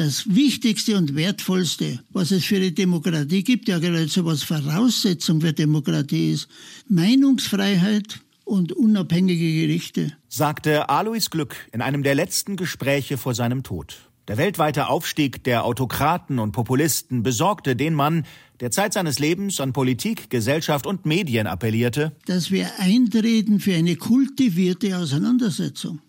das Wichtigste und Wertvollste, was es für die Demokratie gibt, ja geradezu was Voraussetzung für Demokratie ist, Meinungsfreiheit und unabhängige Gerichte. Sagte Alois Glück in einem der letzten Gespräche vor seinem Tod. Der weltweite Aufstieg der Autokraten und Populisten besorgte den Mann, der Zeit seines Lebens an Politik, Gesellschaft und Medien appellierte, dass wir eintreten für eine kultivierte Auseinandersetzung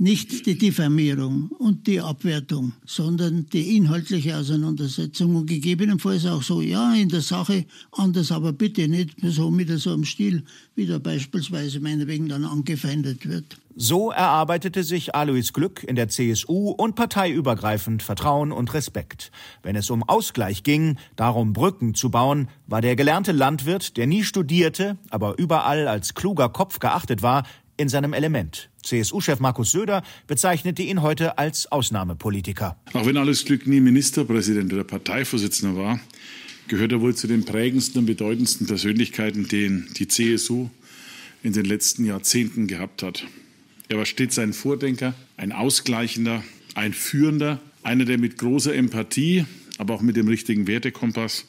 nicht die Diffamierung und die Abwertung, sondern die inhaltliche Auseinandersetzung und gegebenenfalls auch so, ja, in der Sache anders, aber bitte nicht so mit so einem Stil, wie da beispielsweise meinetwegen dann angefeindet wird. So erarbeitete sich Alois Glück in der CSU und parteiübergreifend Vertrauen und Respekt. Wenn es um Ausgleich ging, darum Brücken zu bauen, war der gelernte Landwirt, der nie studierte, aber überall als kluger Kopf geachtet war, in seinem Element. CSU-Chef Markus Söder bezeichnete ihn heute als Ausnahmepolitiker. Auch wenn alles Glück nie Ministerpräsident oder Parteivorsitzender war, gehört er wohl zu den prägendsten und bedeutendsten Persönlichkeiten, die die CSU in den letzten Jahrzehnten gehabt hat. Er war stets ein Vordenker, ein Ausgleichender, ein Führender, einer, der mit großer Empathie, aber auch mit dem richtigen Wertekompass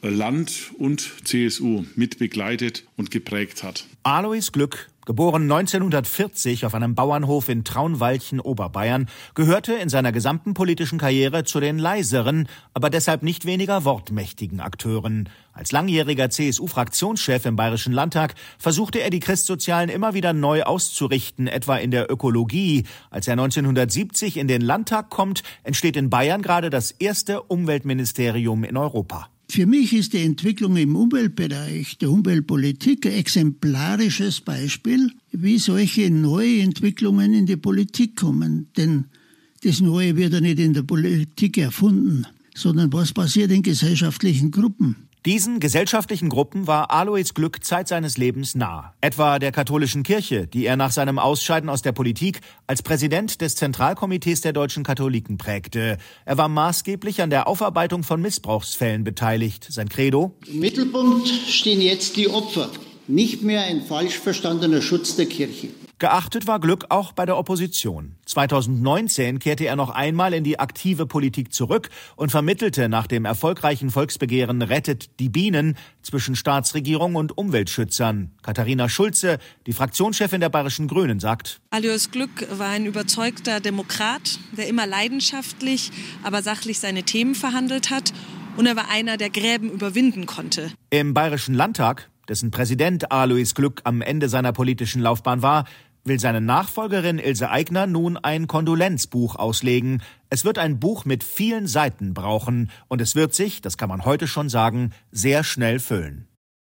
Land und CSU mit begleitet und geprägt hat. Alois Glück Geboren 1940 auf einem Bauernhof in Traunwalchen, Oberbayern, gehörte in seiner gesamten politischen Karriere zu den leiseren, aber deshalb nicht weniger wortmächtigen Akteuren. Als langjähriger CSU-Fraktionschef im Bayerischen Landtag versuchte er die Christsozialen immer wieder neu auszurichten, etwa in der Ökologie. Als er 1970 in den Landtag kommt, entsteht in Bayern gerade das erste Umweltministerium in Europa. Für mich ist die Entwicklung im Umweltbereich, der Umweltpolitik, ein exemplarisches Beispiel, wie solche neue Entwicklungen in die Politik kommen. Denn das Neue wird ja nicht in der Politik erfunden, sondern was passiert in gesellschaftlichen Gruppen. Diesen gesellschaftlichen Gruppen war Alois Glück Zeit seines Lebens nah. Etwa der katholischen Kirche, die er nach seinem Ausscheiden aus der Politik als Präsident des Zentralkomitees der deutschen Katholiken prägte. Er war maßgeblich an der Aufarbeitung von Missbrauchsfällen beteiligt. Sein Credo? Im Mittelpunkt stehen jetzt die Opfer, nicht mehr ein falsch verstandener Schutz der Kirche. Geachtet war Glück auch bei der Opposition. 2019 kehrte er noch einmal in die aktive Politik zurück und vermittelte nach dem erfolgreichen Volksbegehren Rettet die Bienen zwischen Staatsregierung und Umweltschützern. Katharina Schulze, die Fraktionschefin der Bayerischen Grünen, sagt, Alois Glück war ein überzeugter Demokrat, der immer leidenschaftlich, aber sachlich seine Themen verhandelt hat. Und er war einer, der Gräben überwinden konnte. Im Bayerischen Landtag dessen Präsident Alois Glück am Ende seiner politischen Laufbahn war, will seine Nachfolgerin Ilse Aigner nun ein Kondolenzbuch auslegen. Es wird ein Buch mit vielen Seiten brauchen und es wird sich, das kann man heute schon sagen, sehr schnell füllen.